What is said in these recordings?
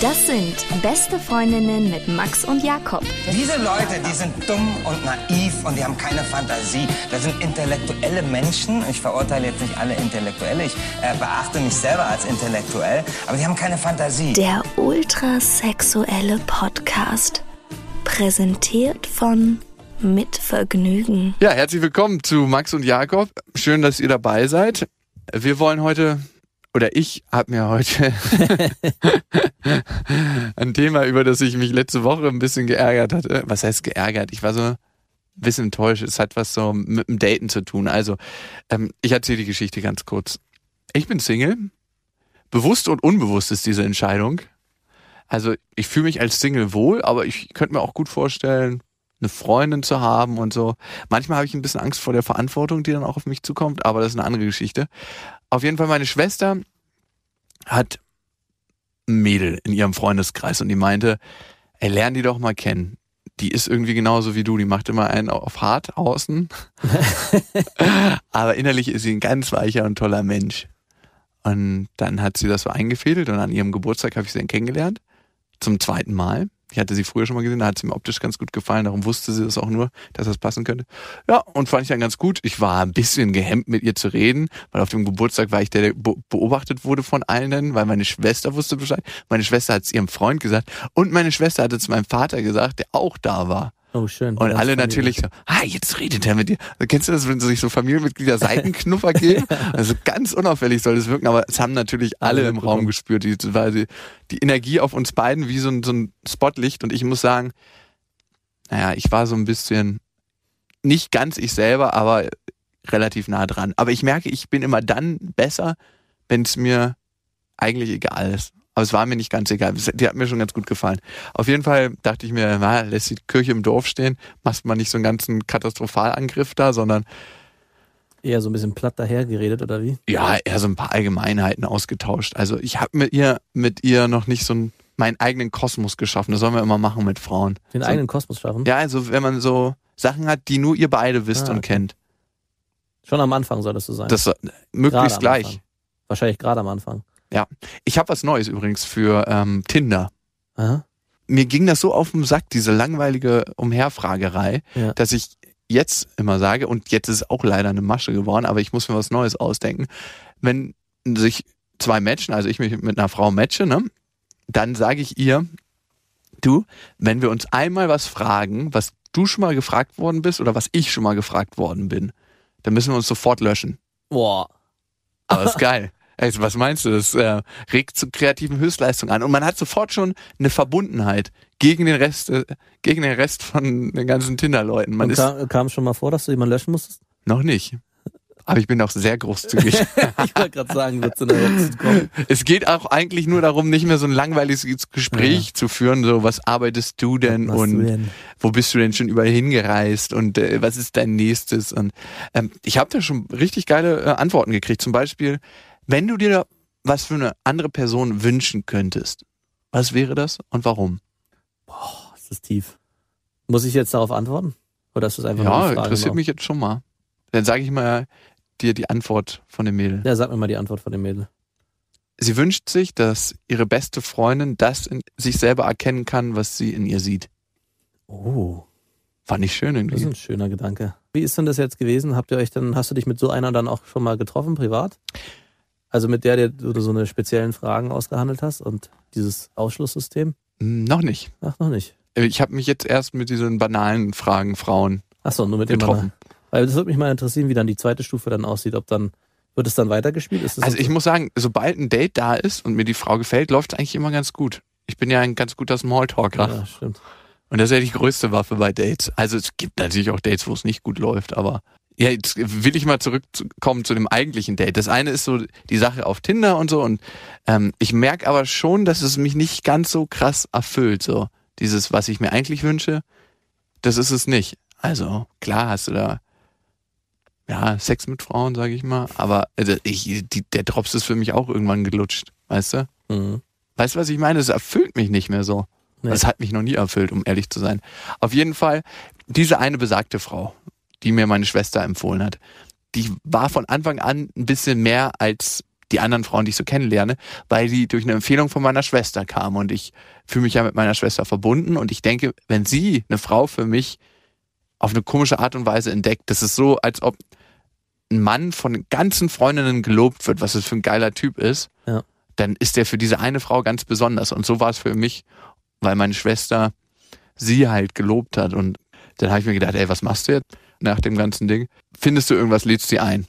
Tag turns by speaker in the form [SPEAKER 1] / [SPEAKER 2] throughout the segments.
[SPEAKER 1] Das sind beste Freundinnen mit Max und Jakob.
[SPEAKER 2] Diese Leute, die sind dumm und naiv und die haben keine Fantasie. Das sind intellektuelle Menschen. Ich verurteile jetzt nicht alle Intellektuelle. Ich äh, beachte mich selber als intellektuell. Aber die haben keine Fantasie.
[SPEAKER 1] Der ultrasexuelle Podcast. Präsentiert von Mit Vergnügen.
[SPEAKER 3] Ja, herzlich willkommen zu Max und Jakob. Schön, dass ihr dabei seid. Wir wollen heute oder ich habe mir heute ein Thema, über das ich mich letzte Woche ein bisschen geärgert hatte. Was heißt geärgert? Ich war so ein bisschen enttäuscht. Es hat was so mit dem Daten zu tun. Also, ähm, ich erzähle die Geschichte ganz kurz. Ich bin Single. Bewusst und unbewusst ist diese Entscheidung. Also, ich fühle mich als Single wohl, aber ich könnte mir auch gut vorstellen, eine Freundin zu haben und so. Manchmal habe ich ein bisschen Angst vor der Verantwortung, die dann auch auf mich zukommt, aber das ist eine andere Geschichte. Auf jeden Fall, meine Schwester hat ein Mädel in ihrem Freundeskreis und die meinte, ey, lern die doch mal kennen. Die ist irgendwie genauso wie du, die macht immer einen auf hart außen. Aber innerlich ist sie ein ganz weicher und toller Mensch. Und dann hat sie das so eingefädelt und an ihrem Geburtstag habe ich sie dann kennengelernt. Zum zweiten Mal. Ich hatte sie früher schon mal gesehen, da hat sie mir optisch ganz gut gefallen, darum wusste sie das auch nur, dass das passen könnte. Ja, und fand ich dann ganz gut. Ich war ein bisschen gehemmt, mit ihr zu reden, weil auf dem Geburtstag war ich der, der beobachtet wurde von allen, weil meine Schwester wusste Bescheid. Meine Schwester hat es ihrem Freund gesagt und meine Schwester hatte es meinem Vater gesagt, der auch da war.
[SPEAKER 4] Oh, schön.
[SPEAKER 3] Und alle natürlich so, ah, jetzt redet er mit dir. Kennst du das, wenn sich so Familienmitglieder Seitenknuffer geben? Also ganz unauffällig soll das wirken, aber es haben natürlich alle im Raum gespürt, die, die, die Energie auf uns beiden wie so ein, so ein Spotlicht. Und ich muss sagen, naja, ich war so ein bisschen nicht ganz ich selber, aber relativ nah dran. Aber ich merke, ich bin immer dann besser, wenn es mir eigentlich egal ist. Aber es war mir nicht ganz egal. Die hat mir schon ganz gut gefallen. Auf jeden Fall dachte ich mir, na, lässt die Kirche im Dorf stehen, machst mal nicht so einen ganzen Katastrophalangriff da, sondern
[SPEAKER 4] eher so ein bisschen platt dahergeredet oder wie?
[SPEAKER 3] Ja, eher so ein paar Allgemeinheiten ausgetauscht. Also ich habe mit ihr mit ihr noch nicht so einen, meinen eigenen Kosmos geschaffen. Das sollen wir immer machen mit Frauen.
[SPEAKER 4] Den
[SPEAKER 3] so,
[SPEAKER 4] eigenen Kosmos schaffen?
[SPEAKER 3] Ja, also wenn man so Sachen hat, die nur ihr beide wisst ah, okay. und kennt.
[SPEAKER 4] Schon am Anfang soll das so sein.
[SPEAKER 3] Das möglichst gleich.
[SPEAKER 4] Anfang. Wahrscheinlich gerade am Anfang.
[SPEAKER 3] Ja, ich habe was Neues übrigens für ähm, Tinder.
[SPEAKER 4] Aha.
[SPEAKER 3] Mir ging das so auf den Sack, diese langweilige Umherfragerei, ja. dass ich jetzt immer sage, und jetzt ist es auch leider eine Masche geworden, aber ich muss mir was Neues ausdenken. Wenn sich zwei matchen, also ich mich mit einer Frau matche, ne, dann sage ich ihr, du, wenn wir uns einmal was fragen, was du schon mal gefragt worden bist oder was ich schon mal gefragt worden bin, dann müssen wir uns sofort löschen.
[SPEAKER 4] Boah.
[SPEAKER 3] Aber ist geil. Also was meinst du? Das äh, regt zu kreativen Höchstleistungen an. Und man hat sofort schon eine Verbundenheit gegen den Rest, äh, gegen den Rest von den ganzen Tinder-Leuten.
[SPEAKER 4] Man kam, kam schon mal vor, dass du jemanden löschen musstest?
[SPEAKER 3] Noch nicht. Aber ich bin auch sehr großzügig.
[SPEAKER 4] ich wollte gerade sagen, wird zu einer kommen.
[SPEAKER 3] Es geht auch eigentlich nur darum, nicht mehr so ein langweiliges Gespräch ja. zu führen, so was arbeitest du denn was und denn? wo bist du denn schon überall hingereist und äh, was ist dein nächstes? Und ähm, ich habe da schon richtig geile äh, Antworten gekriegt. Zum Beispiel, wenn du dir was für eine andere Person wünschen könntest, was wäre das und warum?
[SPEAKER 4] Boah, ist das tief. Muss ich jetzt darauf antworten? Oder ist das einfach
[SPEAKER 3] ja, interessiert
[SPEAKER 4] noch?
[SPEAKER 3] mich jetzt schon mal. Dann sage ich mal dir die Antwort von dem Mädel.
[SPEAKER 4] Ja, sag mir mal die Antwort von dem Mädel.
[SPEAKER 3] Sie wünscht sich, dass ihre beste Freundin das in sich selber erkennen kann, was sie in ihr sieht.
[SPEAKER 4] Oh.
[SPEAKER 3] Fand ich schön irgendwie.
[SPEAKER 4] Das ist ein schöner Gedanke. Wie ist denn das jetzt gewesen? Habt ihr euch dann, hast du dich mit so einer dann auch schon mal getroffen, privat? Also mit der, der du so eine speziellen Fragen ausgehandelt hast und dieses Ausschlusssystem?
[SPEAKER 3] Noch nicht.
[SPEAKER 4] Ach, noch nicht.
[SPEAKER 3] Ich habe mich jetzt erst mit diesen banalen Fragen Frauen
[SPEAKER 4] Ach so, nur mit getroffen. Dem Weil das würde mich mal interessieren, wie dann die zweite Stufe dann aussieht, ob dann wird es dann weitergespielt?
[SPEAKER 3] also ich so? muss sagen, sobald ein Date da ist und mir die Frau gefällt, läuft es eigentlich immer ganz gut. Ich bin ja ein ganz guter Smalltalker.
[SPEAKER 4] Ja, stimmt.
[SPEAKER 3] Und das ist ja die größte Waffe bei Dates. Also es gibt natürlich auch Dates, wo es nicht gut läuft, aber ja, jetzt will ich mal zurückkommen zu dem eigentlichen Date. Das eine ist so die Sache auf Tinder und so und ähm, ich merke aber schon, dass es mich nicht ganz so krass erfüllt. So dieses, was ich mir eigentlich wünsche, das ist es nicht. Also klar hast du da ja Sex mit Frauen, sage ich mal, aber also ich, die, der Drops ist für mich auch irgendwann gelutscht, weißt du?
[SPEAKER 4] Mhm.
[SPEAKER 3] Weißt du, was ich meine? Es erfüllt mich nicht mehr so.
[SPEAKER 4] Nee.
[SPEAKER 3] Das hat mich noch nie erfüllt, um ehrlich zu sein. Auf jeden Fall, diese eine besagte Frau, die mir meine Schwester empfohlen hat, die war von Anfang an ein bisschen mehr als die anderen Frauen, die ich so kennenlerne, weil die durch eine Empfehlung von meiner Schwester kam und ich fühle mich ja mit meiner Schwester verbunden und ich denke, wenn sie eine Frau für mich auf eine komische Art und Weise entdeckt, das ist so, als ob ein Mann von ganzen Freundinnen gelobt wird, was es für ein geiler Typ ist,
[SPEAKER 4] Ja.
[SPEAKER 3] dann ist der für diese eine Frau ganz besonders. Und so war es für mich, weil meine Schwester sie halt gelobt hat. Und dann habe ich mir gedacht, ey, was machst du jetzt nach dem ganzen Ding? Findest du irgendwas, lädst sie ein.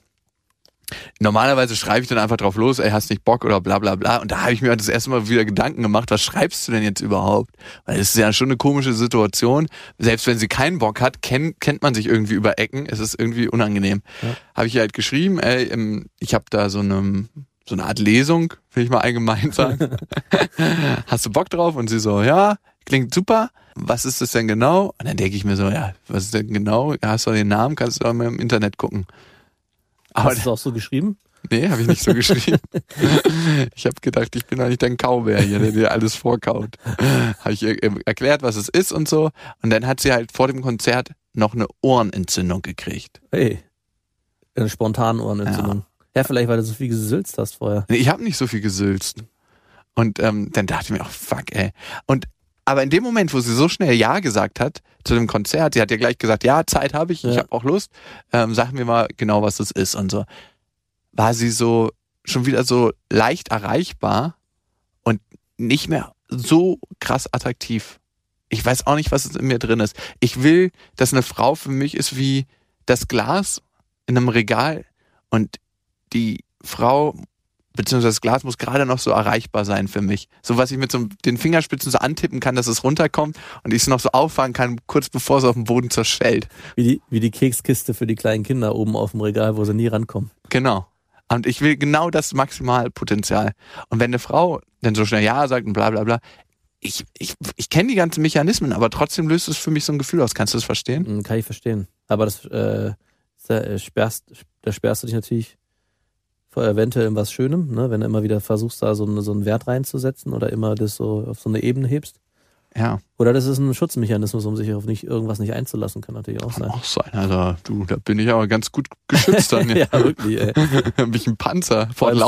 [SPEAKER 3] Normalerweise schreibe ich dann einfach drauf los, ey, hast nicht Bock oder bla bla bla. Und da habe ich mir das erste Mal wieder Gedanken gemacht, was schreibst du denn jetzt überhaupt? Weil es ist ja schon eine komische Situation. Selbst wenn sie keinen Bock hat, kennt, kennt man sich irgendwie über Ecken. Es ist irgendwie unangenehm.
[SPEAKER 4] Ja.
[SPEAKER 3] Habe ich ihr halt geschrieben, ey, ich habe da so eine, so eine Art Lesung, will ich mal allgemein sagen. Hast du Bock drauf? Und sie so, ja, klingt super. Was ist das denn genau? Und dann denke ich mir so, ja, was ist denn genau? Hast du den Namen? Kannst du auch mal im Internet gucken. Aber
[SPEAKER 4] Hast du es auch so geschrieben?
[SPEAKER 3] Nee, habe ich nicht so geschrieben. ich habe gedacht, ich bin doch nicht dein Kaubär hier, der dir alles vorkaut. Habe ich ihr erklärt, was es ist und so. Und dann hat sie halt vor dem Konzert noch eine Ohrenentzündung gekriegt.
[SPEAKER 4] Hey. Eine spontane Ohrenentzündung. Ja. vielleicht, weil du so viel gesülzt hast vorher.
[SPEAKER 3] Nee, Ich habe nicht so viel gesülzt. Und ähm, dann dachte ich mir, oh fuck, ey. Und aber in dem Moment, wo sie so schnell Ja gesagt hat zu dem Konzert, sie hat ja gleich gesagt, ja, Zeit habe ich, ich
[SPEAKER 4] Ja.
[SPEAKER 3] habe auch Lust, ähm, sag mir mal genau, was das ist und so, war sie so schon wieder so leicht erreichbar und nicht mehr so krass attraktiv. Ich weiß auch nicht, was es in mir drin ist. Ich will, dass eine Frau für mich ist wie das Glas in einem Regal und die Frau beziehungsweise das Glas muss gerade noch so erreichbar sein für mich. So was ich mit so den Fingerspitzen so antippen kann, dass es runterkommt und ich es noch so auffangen kann, kurz bevor es auf dem Boden zerschellt.
[SPEAKER 4] Wie die, wie die Kekskiste für die kleinen Kinder oben auf dem Regal, wo sie nie rankommen.
[SPEAKER 3] Genau. Und ich will genau das Maximalpotenzial. Und wenn eine Frau dann so schnell Ja sagt und bla bla bla, ich, ich, ich kenne die ganzen Mechanismen, aber trotzdem löst es für mich so ein Gefühl aus. Kannst du das verstehen?
[SPEAKER 4] Hm, Kann ich verstehen. Aber das, äh, da, äh, sperrst, da sperrst du dich natürlich vor eventuell in was Schönem, ne? wenn du immer wieder versuchst, da so, eine, so einen Wert reinzusetzen oder immer das so auf so eine Ebene hebst.
[SPEAKER 3] Ja,
[SPEAKER 4] Oder das ist ein Schutzmechanismus, um sich auf nicht, irgendwas nicht einzulassen, kann natürlich auch
[SPEAKER 3] kann
[SPEAKER 4] sein.
[SPEAKER 3] auch sein. Also du, da bin ich aber ganz gut geschützt dann.
[SPEAKER 4] ja, wirklich, ey.
[SPEAKER 3] Bin ich ein Panzer
[SPEAKER 4] Vor du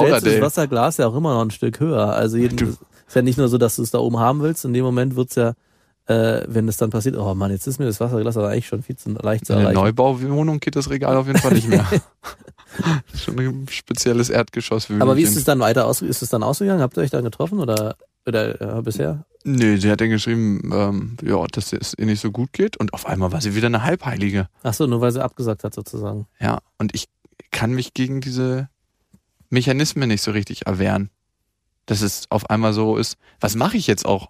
[SPEAKER 4] das. Wasserglas ja auch immer noch ein Stück höher. Also jeden,
[SPEAKER 3] Du-
[SPEAKER 4] ist ja nicht nur so, dass du es da oben haben willst. In dem Moment wird's ja, äh, wenn es dann passiert, oh Mann, jetzt ist mir das Wasserglas aber eigentlich schon viel zu leicht zu
[SPEAKER 3] In der
[SPEAKER 4] erreichen.
[SPEAKER 3] Neubauwohnung geht das Regal auf jeden Fall nicht mehr. Das ist schon ein spezielles Erdgeschoss.
[SPEAKER 4] Aber wie ist es dann weiter aus, ist es dann ausgegangen? Habt ihr euch dann getroffen oder, oder äh, bisher?
[SPEAKER 3] Nee, sie hat dann geschrieben, ähm, ja, dass es ihr nicht so gut geht und auf einmal war sie wieder eine Halbheilige.
[SPEAKER 4] Ach so, nur weil sie abgesagt hat sozusagen.
[SPEAKER 3] Ja, und ich kann mich gegen diese Mechanismen nicht so richtig erwehren. Dass es auf einmal so ist, was mache ich jetzt auch?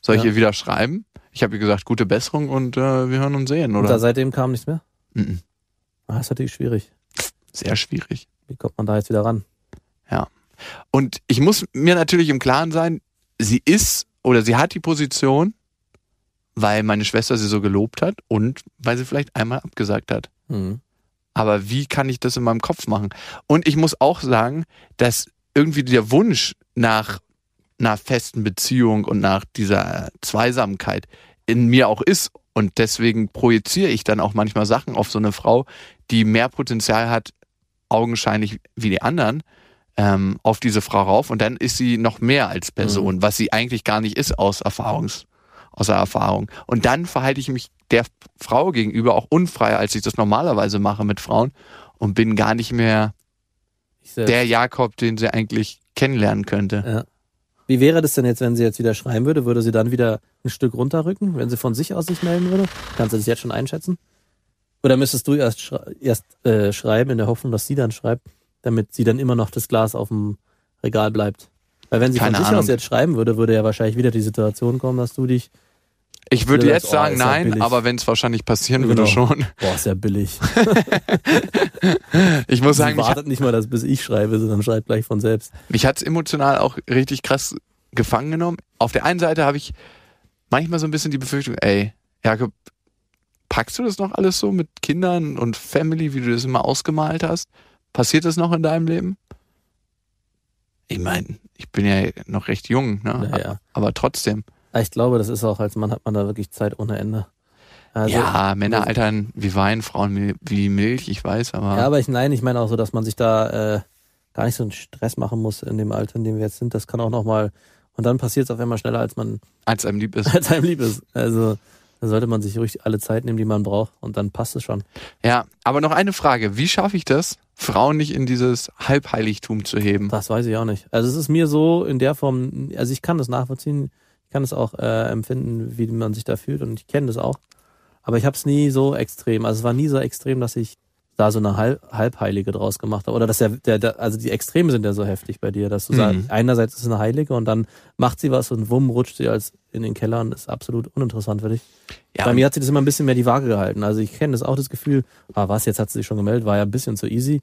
[SPEAKER 3] Soll ich
[SPEAKER 4] Ja.
[SPEAKER 3] ihr wieder schreiben? Ich habe ihr gesagt, gute Besserung und äh, wir hören und sehen,
[SPEAKER 4] Und da
[SPEAKER 3] oder?
[SPEAKER 4] seitdem kam nichts mehr?
[SPEAKER 3] Mhm.
[SPEAKER 4] Ah, ist natürlich schwierig.
[SPEAKER 3] Sehr schwierig.
[SPEAKER 4] Wie kommt man da jetzt wieder ran?
[SPEAKER 3] Und ich muss mir natürlich im Klaren sein, sie ist oder sie hat die Position, weil meine Schwester sie so gelobt hat und weil sie vielleicht einmal abgesagt hat.
[SPEAKER 4] Hm.
[SPEAKER 3] Aber wie kann ich das in meinem Kopf machen? Und ich muss auch sagen, dass irgendwie der Wunsch nach einer festen Beziehung und nach dieser Zweisamkeit in mir auch ist. Und deswegen projiziere ich dann auch manchmal Sachen auf so eine Frau, die mehr Potenzial hat, augenscheinlich wie die anderen, ähm, auf diese Frau rauf. Und dann ist sie noch mehr als Person, was sie eigentlich gar nicht ist aus Erfahrungs, aus der Erfahrung. Und dann verhalte ich mich der Frau gegenüber auch unfreier, als ich das normalerweise mache mit Frauen und bin gar nicht mehr der Jakob, den sie eigentlich kennenlernen könnte.
[SPEAKER 4] Ja. Wie wäre das denn jetzt, wenn sie jetzt wieder schreiben würde? Würde sie dann wieder ein Stück runterrücken, wenn sie von sich aus sich melden würde? Kannst du das jetzt schon einschätzen? Oder müsstest du erst, schrei erst äh, schreiben, in der Hoffnung, dass sie dann schreibt, damit sie dann immer noch das Glas auf dem Regal bleibt? Weil wenn sie
[SPEAKER 3] Keine
[SPEAKER 4] von sich
[SPEAKER 3] Ahnung.
[SPEAKER 4] aus jetzt schreiben würde, würde ja wahrscheinlich wieder die Situation kommen, dass du dich
[SPEAKER 3] Ich würde jetzt
[SPEAKER 4] oh,
[SPEAKER 3] sagen
[SPEAKER 4] ja
[SPEAKER 3] nein,
[SPEAKER 4] billig.
[SPEAKER 3] aber wenn es wahrscheinlich passieren
[SPEAKER 4] Genau.
[SPEAKER 3] würde schon.
[SPEAKER 4] Boah, ist ja billig.
[SPEAKER 3] Ich muss
[SPEAKER 4] Sie
[SPEAKER 3] sagen,
[SPEAKER 4] wartet nicht mal, dass bis ich schreibe, sondern schreibt gleich von selbst.
[SPEAKER 3] mich hat's emotional auch richtig krass gefangen genommen. Auf der einen Seite habe ich manchmal so ein bisschen die Befürchtung, ey, Jakob, packst du das noch alles so mit Kindern und Family, wie du das immer ausgemalt hast? Passiert das noch in deinem Leben? Ich meine, ich bin ja noch recht jung, ne?
[SPEAKER 4] Naja.
[SPEAKER 3] aber trotzdem.
[SPEAKER 4] Aber Ich glaube, das ist auch, als Mann hat man da wirklich Zeit ohne Ende. Also,
[SPEAKER 3] ja, Männer altern wie Wein, Frauen wie- Milch, ich weiß, aber,
[SPEAKER 4] Ja, aber ich, nein, ich meine auch so, dass man sich da äh, gar nicht so einen Stress machen muss in dem Alter, in dem wir jetzt sind. Das kann auch nochmal, und dann passiert es auf einmal schneller, als man,
[SPEAKER 3] als einem lieb ist.
[SPEAKER 4] als einem lieb ist. Also, da sollte man sich ruhig alle Zeit nehmen, die man braucht, und dann passt es schon.
[SPEAKER 3] Ja, aber noch eine Frage. Wie schaffe ich das, Frauen nicht in dieses Halbheiligtum zu heben?
[SPEAKER 4] Das weiß ich auch nicht. Also, es ist mir so in der Form, also ich kann das nachvollziehen, kann es auch äh, empfinden, wie man sich da fühlt, und ich kenne das auch. Aber ich habe es nie so extrem. Also, es war nie so extrem, dass ich da so eine Halb Halbheilige draus gemacht habe. Oder dass der, der, der, also die Extreme sind ja so heftig bei dir, dass du
[SPEAKER 3] Mhm.
[SPEAKER 4] sagst, einerseits ist sie eine Heilige und dann macht sie was und wumm rutscht sie als in den Keller und ist absolut uninteressant für dich.
[SPEAKER 3] Ja,
[SPEAKER 4] bei mir hat sie das immer ein bisschen mehr die Waage gehalten. Also ich kenne das auch das Gefühl, ah was, jetzt hat sie sich schon gemeldet, war ja ein bisschen zu easy.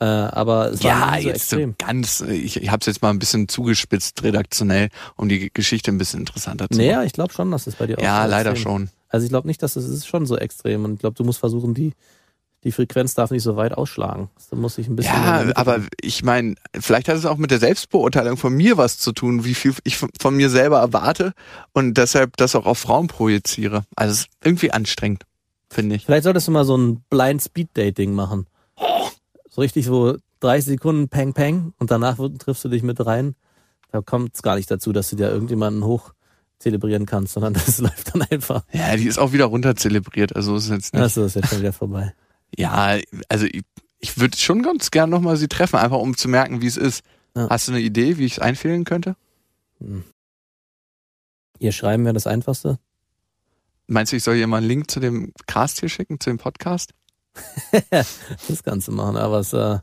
[SPEAKER 4] Äh, aber es war
[SPEAKER 3] ja
[SPEAKER 4] so
[SPEAKER 3] jetzt so
[SPEAKER 4] extrem.
[SPEAKER 3] ganz, ich, ich habe es jetzt mal ein bisschen zugespitzt redaktionell, um die Geschichte ein bisschen interessanter zu
[SPEAKER 4] Naja,
[SPEAKER 3] machen.
[SPEAKER 4] ich glaube schon, dass es bei dir auch
[SPEAKER 3] Ja,
[SPEAKER 4] so
[SPEAKER 3] leider
[SPEAKER 4] extrem
[SPEAKER 3] schon.
[SPEAKER 4] Also ich glaube nicht, dass es ist schon so extrem und ich glaube, du musst versuchen, die die Frequenz darf nicht so weit ausschlagen. Du musst dich ein bisschen
[SPEAKER 3] Ja, aber ich meine, vielleicht hat es auch mit der Selbstbeurteilung von mir was zu tun, wie viel ich von, von mir selber erwarte und deshalb das auch auf Frauen projiziere. Also es ist irgendwie anstrengend, finde ich.
[SPEAKER 4] Vielleicht solltest du mal so ein Blind Speed Dating machen. So richtig so 30 Sekunden Peng Peng und danach triffst du dich mit rein. Da kommt es gar nicht dazu, dass du dir irgendjemanden hoch zelebrieren kannst, sondern das läuft dann einfach.
[SPEAKER 3] Ja, die ist auch wieder runterzelebriert, also ist jetzt nicht.
[SPEAKER 4] Achso, ist jetzt schon wieder vorbei.
[SPEAKER 3] Ja, also ich, ich würde schon ganz gern nochmal sie treffen, einfach um zu merken, wie es ist.
[SPEAKER 4] Ja.
[SPEAKER 3] Hast du eine Idee, wie ich es einfehlen könnte?
[SPEAKER 4] Ihr schreiben wäre das Einfachste.
[SPEAKER 3] Meinst du, ich soll ihr mal einen Link zu dem Cast hier schicken, zu dem Podcast?
[SPEAKER 4] das Ganze machen, aber es, äh,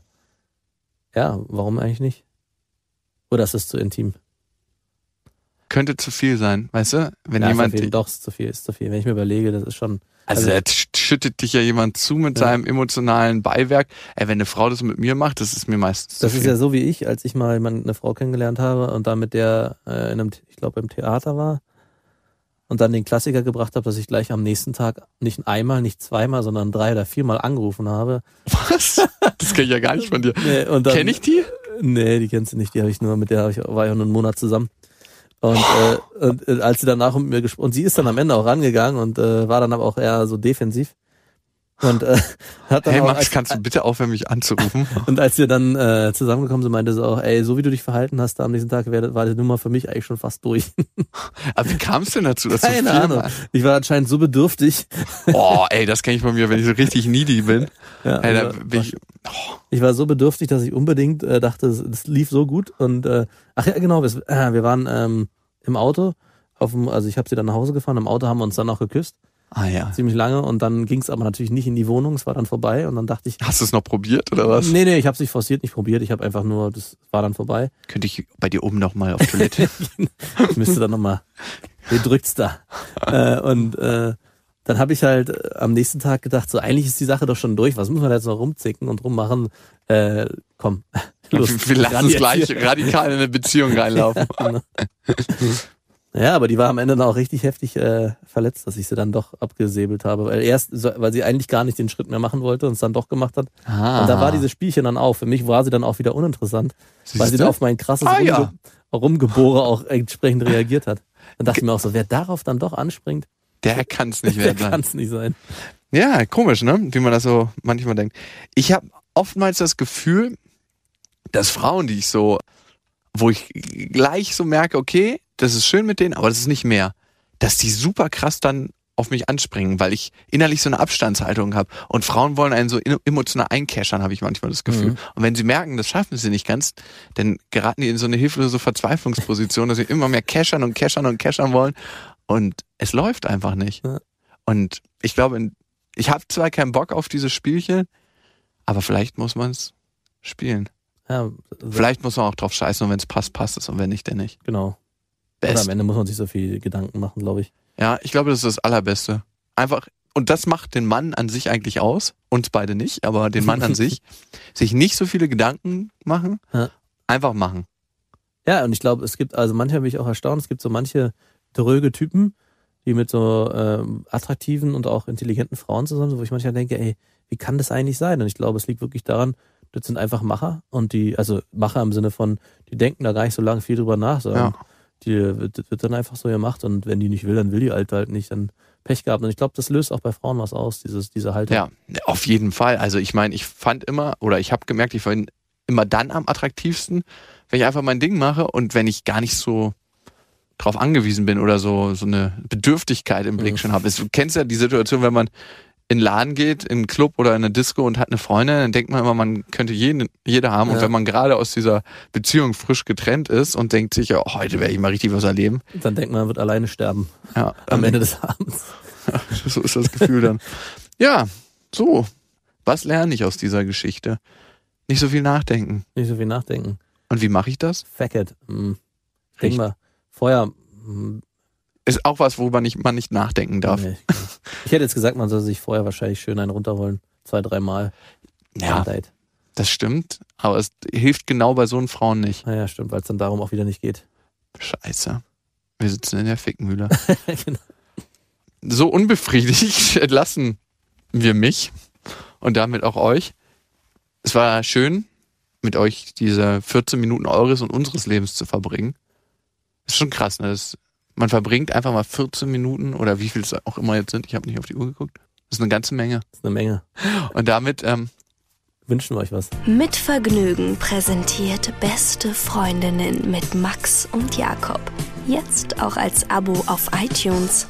[SPEAKER 4] ja, warum eigentlich nicht? Oder ist es zu intim?
[SPEAKER 3] Könnte zu viel sein, weißt du? Wenn
[SPEAKER 4] ja,
[SPEAKER 3] jemand,
[SPEAKER 4] ist zu viel, doch, ist zu viel, ist zu viel. Wenn ich mir überlege, das ist schon,
[SPEAKER 3] also,
[SPEAKER 4] also-
[SPEAKER 3] da schüttet dich ja jemand zu mit
[SPEAKER 4] Ja.
[SPEAKER 3] seinem emotionalen Beiwerk. Ey, wenn eine Frau das mit mir macht, das ist mir meistens
[SPEAKER 4] Das ist ja so wie ich, als ich mal jemand- eine Frau kennengelernt habe und da mit der äh, in einem, ich glaube im Theater war und dann den Klassiker gebracht habe, dass ich gleich am nächsten Tag nicht einmal, nicht zweimal, sondern drei oder viermal angerufen habe.
[SPEAKER 3] Was? Das kenne ich ja gar nicht von dir.
[SPEAKER 4] Nee, und dann,
[SPEAKER 3] Kenn ich die?
[SPEAKER 4] Nee, die kennst du nicht, die habe ich nur, mit der ich, war ich auch nur einen Monat zusammen. Und, äh, und äh, als sie danach mit mir gesprochen, und sie ist dann am Ende auch rangegangen und äh, war dann aber auch eher so defensiv. Und äh, hat dann
[SPEAKER 3] Hey
[SPEAKER 4] auch,
[SPEAKER 3] Max,
[SPEAKER 4] als,
[SPEAKER 3] kannst du bitte aufhören, mich anzurufen?
[SPEAKER 4] Und als wir dann äh, zusammengekommen sind, meinte sie auch, ey, so wie du dich verhalten hast da am nächsten Tag, wär, war die Nummer für mich eigentlich schon fast durch.
[SPEAKER 3] Aber wie kam es denn dazu, dass
[SPEAKER 4] Keine
[SPEAKER 3] viel
[SPEAKER 4] Ahnung. Ich war anscheinend so bedürftig.
[SPEAKER 3] Oh, ey, das kenne ich von mir, wenn ich so richtig needy bin.
[SPEAKER 4] Ja,
[SPEAKER 3] Ey, da
[SPEAKER 4] also,
[SPEAKER 3] bin ich,
[SPEAKER 4] ich war so bedürftig, dass ich unbedingt äh, dachte, es, es lief so gut. Und äh, ach ja, genau, wir, äh, wir waren ähm, im Auto. Auf dem, also ich habe sie dann nach Hause gefahren, im Auto haben wir uns dann auch geküsst,
[SPEAKER 3] ah ja.
[SPEAKER 4] ziemlich lange. Und dann ging es aber natürlich nicht in die Wohnung, es war dann vorbei. Und dann dachte ich,
[SPEAKER 3] Hast du es noch probiert oder was?
[SPEAKER 4] nee, nee, ich habe es nicht forciert, nicht probiert. Ich habe einfach nur, das war dann vorbei.
[SPEAKER 3] Könnte ich bei dir oben noch mal auf Toilette?
[SPEAKER 4] Ich müsste dann nochmal, wer drückt's da? äh, und äh, dann habe ich halt äh, am nächsten Tag gedacht, so eigentlich ist die Sache doch schon durch. Was muss man da jetzt noch rumzicken und rummachen? Äh, komm, los.
[SPEAKER 3] Wir lassen es gleich
[SPEAKER 4] hier.
[SPEAKER 3] radikal in eine Beziehung reinlaufen.
[SPEAKER 4] Ja, aber die war am Ende dann auch richtig heftig äh, verletzt, dass ich sie dann doch abgesäbelt habe. Weil erst, weil sie eigentlich gar nicht den Schritt mehr machen wollte und es dann doch gemacht hat.
[SPEAKER 3] Ah.
[SPEAKER 4] Und da war dieses Spielchen dann auch. Für mich war sie dann auch wieder uninteressant, weil sie dann auf mein krasses
[SPEAKER 3] Ah, ja.
[SPEAKER 4] Rumgebohre auch entsprechend reagiert hat. Dann dachte ich mir auch so, wer darauf dann doch anspringt,
[SPEAKER 3] Der kann es nicht
[SPEAKER 4] der
[SPEAKER 3] wert
[SPEAKER 4] kann es nicht sein.
[SPEAKER 3] Ja, komisch, ne? Wie man das so manchmal denkt. Ich habe oftmals das Gefühl, dass Frauen, die ich so, wo ich gleich so merke, okay, das ist schön mit denen, aber das ist nicht mehr, dass die super krass dann auf mich anspringen, weil ich innerlich so eine Abstandshaltung habe. Und Frauen wollen einen so emotional einkeschern, habe ich manchmal das Gefühl.
[SPEAKER 4] Mhm.
[SPEAKER 3] Und wenn sie merken, das schaffen sie nicht ganz, dann geraten die in so eine hilflose Verzweiflungsposition, dass sie immer mehr keschern und keschern und keschern wollen. Und es läuft einfach nicht.
[SPEAKER 4] Ja.
[SPEAKER 3] Und ich glaube, ich habe zwar keinen Bock auf dieses Spielchen, aber vielleicht muss man es spielen.
[SPEAKER 4] Ja,
[SPEAKER 3] Vielleicht muss man auch drauf scheißen und wenn es passt, passt es und wenn nicht, dann nicht.
[SPEAKER 4] genau.
[SPEAKER 3] Best.
[SPEAKER 4] am Ende muss man sich so viel Gedanken machen, glaube ich.
[SPEAKER 3] Ja, ich glaube, das ist das Allerbeste. Einfach, und das macht den Mann an sich eigentlich aus, uns beide nicht, aber den Mann an sich, sich nicht so viele Gedanken machen,
[SPEAKER 4] Ja.
[SPEAKER 3] einfach machen.
[SPEAKER 4] Ja, und ich glaube, es gibt, also manchmal bin ich auch erstaunt, es gibt so manche dröge Typen, die mit so ähm, attraktiven und auch intelligenten Frauen zusammen sind, wo ich manchmal denke, ey, wie kann das eigentlich sein? Und ich glaube, es liegt wirklich daran, das sind einfach Macher und die, also Macher im Sinne von, die denken da gar nicht so lange viel drüber nach, sondern
[SPEAKER 3] Ja.
[SPEAKER 4] Die wird, wird dann einfach so gemacht und wenn die nicht will, dann will die Alte halt nicht, dann Pech gehabt. Und ich glaube, das löst auch bei Frauen was aus, dieses, diese Haltung.
[SPEAKER 3] Ja, auf jeden Fall. Also ich meine, ich fand immer, oder ich habe gemerkt, ich bin immer dann am attraktivsten, wenn ich einfach mein Ding mache und wenn ich gar nicht so drauf angewiesen bin oder so so eine Bedürftigkeit im Blick
[SPEAKER 4] Mhm.
[SPEAKER 3] schon habe. Du kennst ja die Situation, wenn man in einen Laden geht, in einen Club oder in eine Disco und hat eine Freundin, dann denkt man immer, man könnte jeden, jeder haben. Und
[SPEAKER 4] Ja.
[SPEAKER 3] wenn man gerade aus dieser Beziehung frisch getrennt ist und denkt sich, ja, heute werde ich mal richtig was erleben.
[SPEAKER 4] Dann denkt man, man wird alleine sterben
[SPEAKER 3] Ja,
[SPEAKER 4] am
[SPEAKER 3] dann
[SPEAKER 4] Ende des Abends.
[SPEAKER 3] so ist das Gefühl dann. Ja, so. Was lerne ich aus dieser Geschichte? Nicht so viel nachdenken.
[SPEAKER 4] Nicht so viel nachdenken.
[SPEAKER 3] Und wie mache ich das?
[SPEAKER 4] Fuck it. Hm. Denk mal, vorher, hm,
[SPEAKER 3] Ist auch was, worüber nicht, man nicht nachdenken darf.
[SPEAKER 4] Nee. Ich hätte jetzt gesagt, man soll sich vorher wahrscheinlich schön einen runterholen. Zwei, dreimal.
[SPEAKER 3] Ja,
[SPEAKER 4] Date.
[SPEAKER 3] das stimmt. Aber es hilft genau bei so einen Frauen nicht.
[SPEAKER 4] Naja, stimmt, weil es dann darum auch wieder nicht geht.
[SPEAKER 3] Scheiße. Wir sitzen in der Fickmühle.
[SPEAKER 4] genau.
[SPEAKER 3] So unbefriedigt entlassen wir mich und damit auch euch. Es war schön, mit euch diese 14 Minuten eures und unseres Lebens zu verbringen. Ist schon krass, ne? Das, man verbringt einfach mal 14 Minuten oder wie viel es auch immer jetzt sind. Ich habe nicht auf die Uhr geguckt. Das ist eine ganze Menge.
[SPEAKER 4] Das ist eine Menge.
[SPEAKER 3] Und damit, ähm,
[SPEAKER 4] Wünschen wir euch was.
[SPEAKER 1] Mit Vergnügen präsentiert Beste Freundinnen mit Max und Jakob. Jetzt auch als Abo auf iTunes.